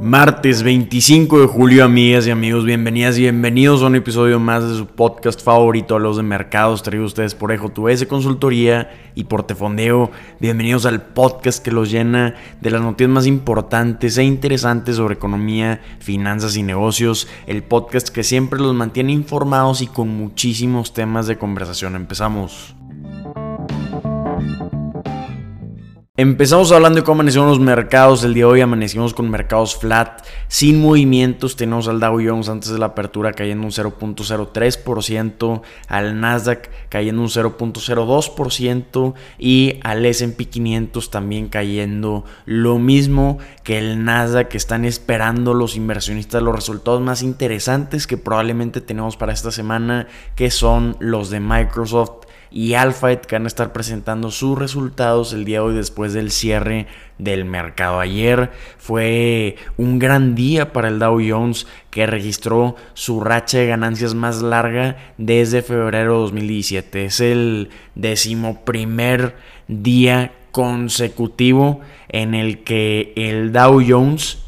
Martes 25 de julio, amigas y amigos, bienvenidas y bienvenidos a un episodio más de su podcast favorito, los de mercados, traído ustedes por Ejo Tu S Consultoría y por Tefondeo. Bienvenidos al podcast que los llena de las noticias más importantes e interesantes sobre economía, finanzas y negocios. El podcast que siempre los mantiene informados y con muchísimos temas de conversación. Empezamos. Empezamos hablando de cómo amanecieron los mercados. El día de hoy amanecimos con mercados flat, sin movimientos. Tenemos al Dow Jones antes de la apertura cayendo un 0.03%, al Nasdaq cayendo un 0.02% y al SP 500 también cayendo lo mismo que el Nasdaq. Están esperando los inversionistas los resultados más interesantes que probablemente tenemos para esta semana, que son los de Microsoft y Alphabet que van a estar presentando sus resultados el día de hoy después del cierre del mercado. Ayer fue un gran día para el Dow Jones que registró su racha de ganancias más larga desde febrero de 2017. Es el decimoprimer día consecutivo en el que el Dow Jones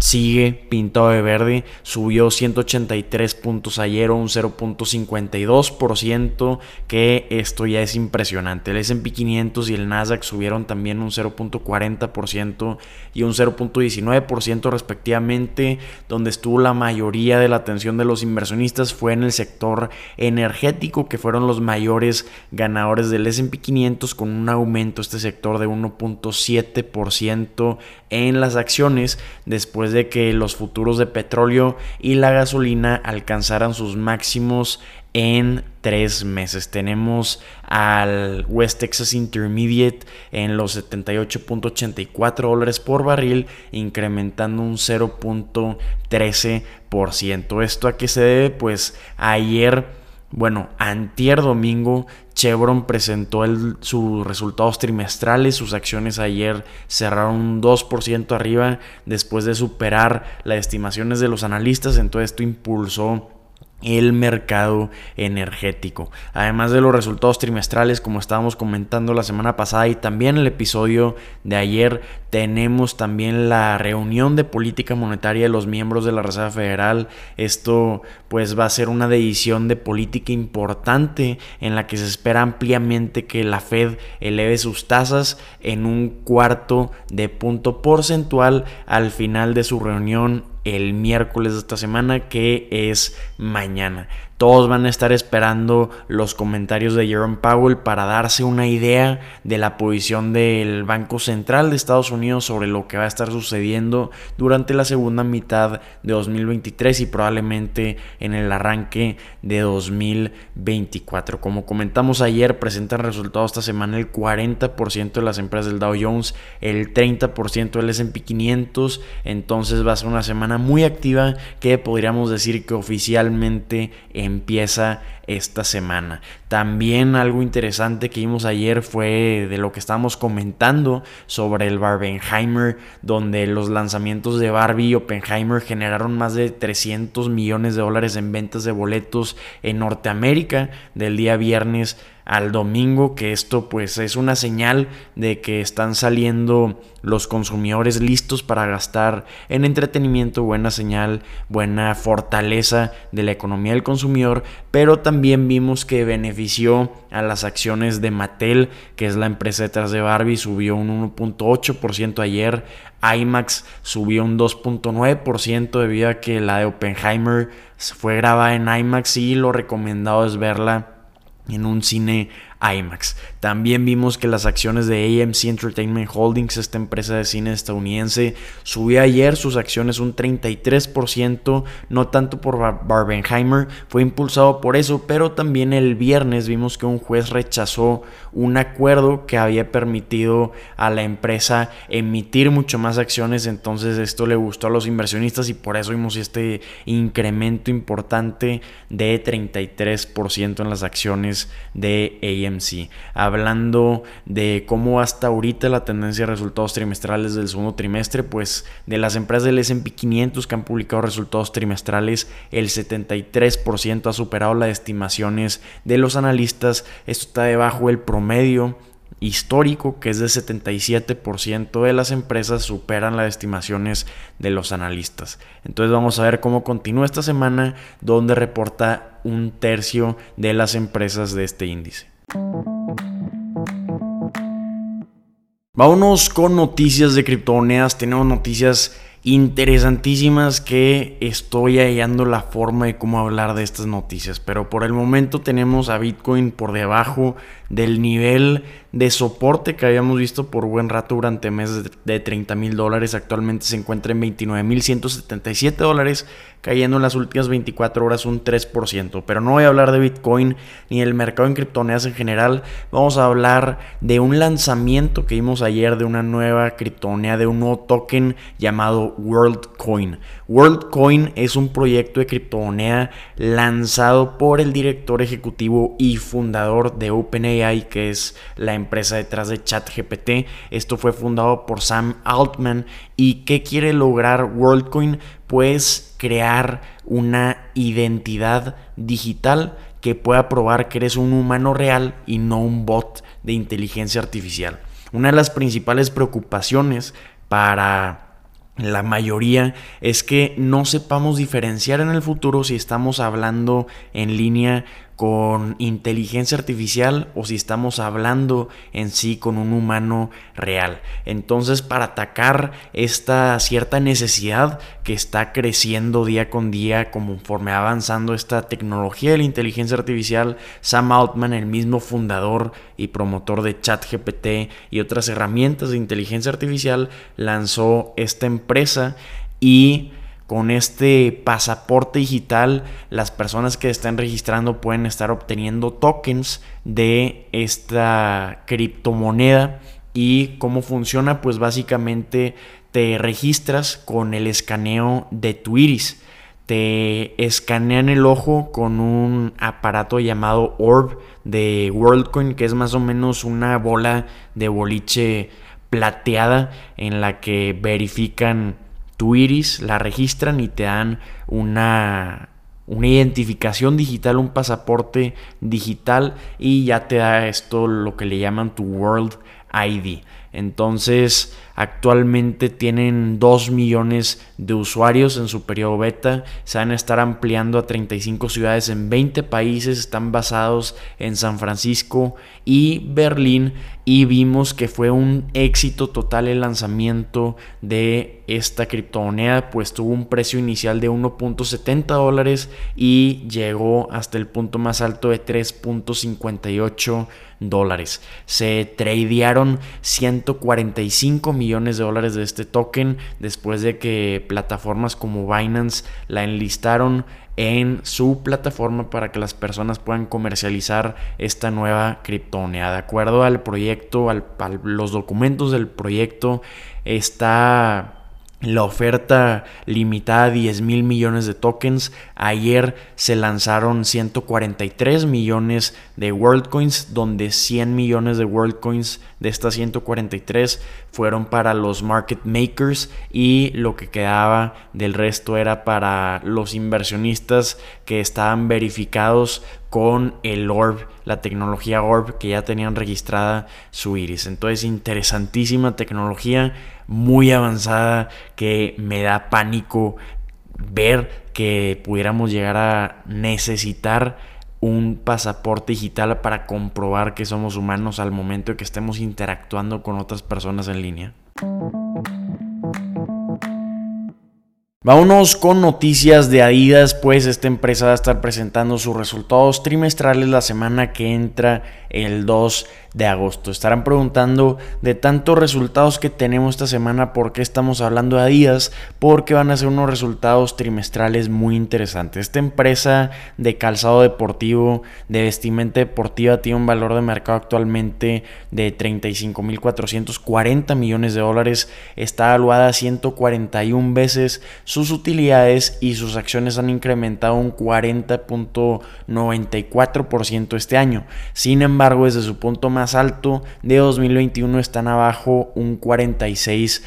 sigue pintado de verde, subió 183 puntos ayer o un 0.52%, que esto ya es impresionante. El S&P 500 y el Nasdaq subieron también un 0.40% y un 0.19% respectivamente, donde estuvo la mayoría de la atención de los inversionistas fue en el sector energético, que fueron los mayores ganadores del S&P 500 con un aumento este sector de 1.7% en las acciones después de que los futuros de petróleo y la gasolina alcanzaran sus máximos en tres meses. Tenemos al West Texas Intermediate en los 78.84 dólares por barril, incrementando un 0.13%. ¿Esto a qué se debe? Pues ayer bueno, antier domingo Chevron presentó sus resultados trimestrales, sus acciones ayer cerraron un 2% arriba después de superar las estimaciones de los analistas, entonces esto impulsó el mercado energético. Además de los resultados trimestrales, como estábamos comentando la semana pasada y también el episodio de ayer, tenemos también la reunión de política monetaria de los miembros de la Reserva Federal. Esto pues va a ser una decisión de política importante en la que se espera ampliamente que la Fed eleve sus tasas en un cuarto de punto porcentual al final de su reunión el miércoles de esta semana, que es mañana. Todos van a estar esperando los comentarios de Jerome Powell para darse una idea de la posición del Banco Central de Estados Unidos sobre lo que va a estar sucediendo durante la segunda mitad de 2023 y probablemente en el arranque de 2024. Como comentamos ayer, presentan resultados esta semana el 40% de las empresas del Dow Jones, el 30% del S&P 500, entonces va a ser una semana muy activa que podríamos decir que oficialmente empieza esta semana. También algo interesante que vimos ayer fue de lo que estábamos comentando sobre el Barbenheimer, donde los lanzamientos de Barbie y Oppenheimer generaron más de 300 millones de dólares en ventas de boletos en Norteamérica del día viernes al domingo, que esto pues es una señal de que están saliendo los consumidores listos para gastar en entretenimiento, buena señal, buena fortaleza de la economía del consumidor, pero también vimos que benefició a las acciones de Mattel, que es la empresa detrás de Barbie, subió un 1.8% ayer, IMAX subió un 2.9% debido a que la de Oppenheimer fue grabada en IMAX y lo recomendado es verla en un cine IMAX. También vimos que las acciones de AMC Entertainment Holdings, esta empresa de cine estadounidense, subió ayer sus acciones un 33%, no tanto por Barbenheimer, fue impulsado por eso, pero también el viernes vimos que un juez rechazó un acuerdo que había permitido a la empresa emitir mucho más acciones, entonces esto le gustó a los inversionistas y por eso vimos este incremento importante de 33% en las acciones de AMC. Hablando de cómo hasta ahorita la tendencia de resultados trimestrales del segundo trimestre, pues de las empresas del S&P 500 que han publicado resultados trimestrales, el 73% ha superado las estimaciones de los analistas. Esto está debajo del promedio histórico que es de 77% de las empresas superan las estimaciones de los analistas. Entonces vamos a ver cómo continúa esta semana donde reporta un tercio de las empresas de este índice. Vámonos con noticias de criptomonedas. Tenemos noticias interesantísimas que estoy hallando la forma de cómo hablar de estas noticias. Pero por el momento tenemos a Bitcoin por debajo del nivel de soporte que habíamos visto por buen rato durante meses de 30 mil dólares. Actualmente se encuentra en 29 mil 177 dólares, cayendo en las últimas 24 horas un 3%. Pero no voy a hablar de Bitcoin ni del mercado en criptomonedas en general. Vamos a hablar de un lanzamiento que vimos ayer de una nueva criptomoneda, de un nuevo token llamado WorldCoin. WorldCoin es un proyecto de criptomoneda lanzado por el director ejecutivo y fundador de OpenAI, que es la empresa detrás de ChatGPT. Esto fue fundado por Sam Altman. ¿Y qué quiere lograr WorldCoin? Pues crear una identidad digital que pueda probar que eres un humano real y no un bot de inteligencia artificial. Una de las principales preocupaciones para la mayoría es que no sepamos diferenciar en el futuro si estamos hablando en línea con inteligencia artificial o si estamos hablando en sí con un humano real. Entonces, para atacar esta cierta necesidad que está creciendo día con día conforme avanzando esta tecnología de la inteligencia artificial, Sam Altman, el mismo fundador y promotor de ChatGPT y otras herramientas de inteligencia artificial, lanzó esta empresa y con este pasaporte digital, las personas que están registrando pueden estar obteniendo tokens de esta criptomoneda. ¿Y cómo funciona? Pues básicamente te registras con el escaneo de tu iris. Te escanean el ojo con un aparato llamado Orb de WorldCoin, que es más o menos una bola de boliche plateada en la que verifican tu iris, la registran y te dan una, una identificación digital, un pasaporte digital y ya te da esto lo que le llaman tu World ID. Entonces, actualmente tienen 2 millones de usuarios en su periodo beta. Se van a estar ampliando a 35 ciudades en 20 países. Están basados en San Francisco y Berlín. Y vimos que fue un éxito total el lanzamiento de esta criptomoneda, pues tuvo un precio inicial de 1.70 dólares y llegó hasta el punto más alto de 3.58 dólares. Se tradearon 145 millones de dólares de este token después de que plataformas como Binance la enlistaron en su plataforma para que las personas puedan comercializar esta nueva criptomoneda. De acuerdo al proyecto, a los documentos del proyecto, está la oferta limitada a 10 mil millones de tokens. Ayer se lanzaron 143 millones de WorldCoins, donde 100 millones de WorldCoins de estas 143 fueron para los market makers y lo que quedaba del resto era para los inversionistas que estaban verificados con el Orb, la tecnología Orb que ya tenían registrada su iris. Entonces, interesantísima tecnología, muy avanzada, que me da pánico ver que pudiéramos llegar a necesitar un pasaporte digital para comprobar que somos humanos al momento que estemos interactuando con otras personas en línea. Vámonos con noticias de Adidas, pues esta empresa va a estar presentando sus resultados trimestrales la semana que entra el 2 de agosto. Estarán preguntando de tantos resultados que tenemos esta semana, ¿por qué estamos hablando de Adidas? Porque van a ser unos resultados trimestrales muy interesantes. Esta empresa de calzado deportivo, de vestimenta deportiva, tiene un valor de mercado actualmente de 35.440 millones de dólares. Está evaluada 141 veces sus utilidades y sus acciones han incrementado un 40.94% este año. Sin embargo, desde su punto más alto de 2021 están abajo un 46%.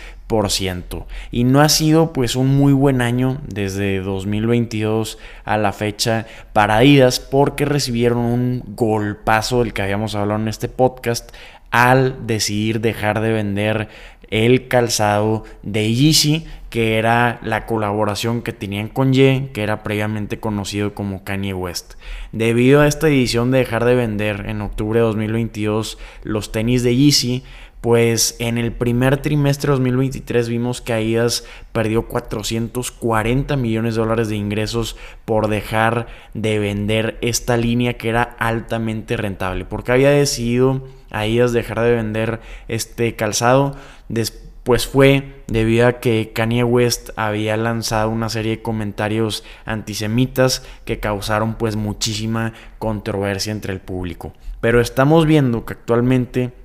Y no ha sido pues un muy buen año desde 2022 a la fecha para Adidas porque recibieron un golpazo del que habíamos hablado en este podcast al decidir dejar de vender el calzado de Yeezy, que era la colaboración que tenían con Ye, que era previamente conocido como Kanye West. Debido a esta decisión de dejar de vender en octubre de 2022 los tenis de Yeezy, pues en el primer trimestre de 2023 vimos que Adidas perdió 440 millones de dólares de ingresos por dejar de vender esta línea que era altamente rentable. Porque había decidido Adidas dejar de vender este calzado. Después fue debido a que Kanye West había lanzado una serie de comentarios antisemitas que causaron pues muchísima controversia entre el público. Pero estamos viendo que actualmente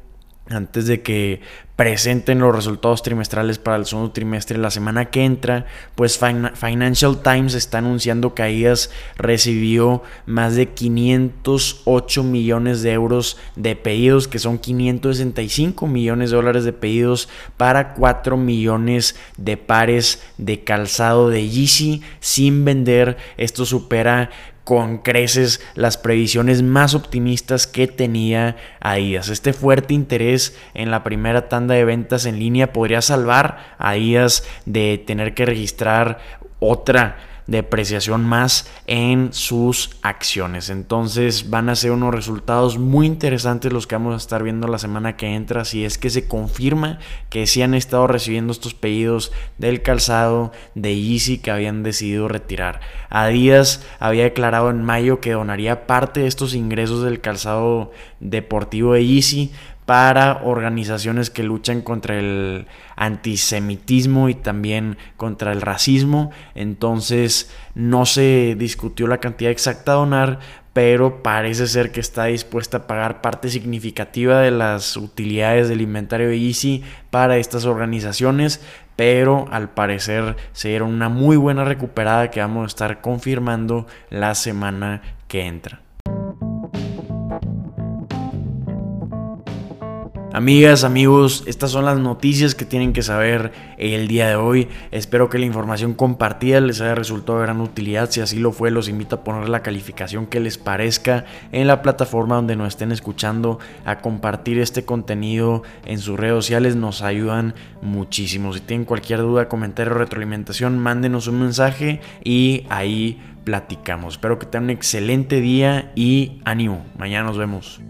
antes de que presenten los resultados trimestrales para el segundo trimestre la semana que entra, pues Financial Times está anunciando Adidas recibió más de 508 millones de euros de pedidos, que son 565 millones de dólares de pedidos para 4 millones de pares de calzado de Yeezy sin vender. Esto supera con creces las previsiones más optimistas que tenía Adidas. Este fuerte interés en la primera tanda de ventas en línea podría salvar a Adidas de tener que registrar otra depreciación más en sus acciones. Entonces van a ser unos resultados muy interesantes los que vamos a estar viendo la semana que entra. Si es que se confirma que sí han estado recibiendo estos pedidos del calzado de Yeezy que habían decidido retirar. Adidas había declarado en mayo que donaría parte de estos ingresos del calzado deportivo de Yeezy para organizaciones que luchan contra el antisemitismo y también contra el racismo. Entonces no se discutió la cantidad exacta a donar, pero parece ser que está dispuesta a pagar parte significativa de las utilidades del inventario de Easy para estas organizaciones, pero al parecer se dieron una muy buena recuperada que vamos a estar confirmando la semana que entra. Amigas, amigos, estas son las noticias que tienen que saber el día de hoy. Espero que la información compartida les haya resultado de gran utilidad. Si así lo fue, los invito a poner la calificación que les parezca en la plataforma donde nos estén escuchando, a compartir este contenido en sus redes sociales. Nos ayudan muchísimo. Si tienen cualquier duda, comentario o retroalimentación, mándenos un mensaje y ahí platicamos. Espero que tengan un excelente día y ánimo. Mañana nos vemos.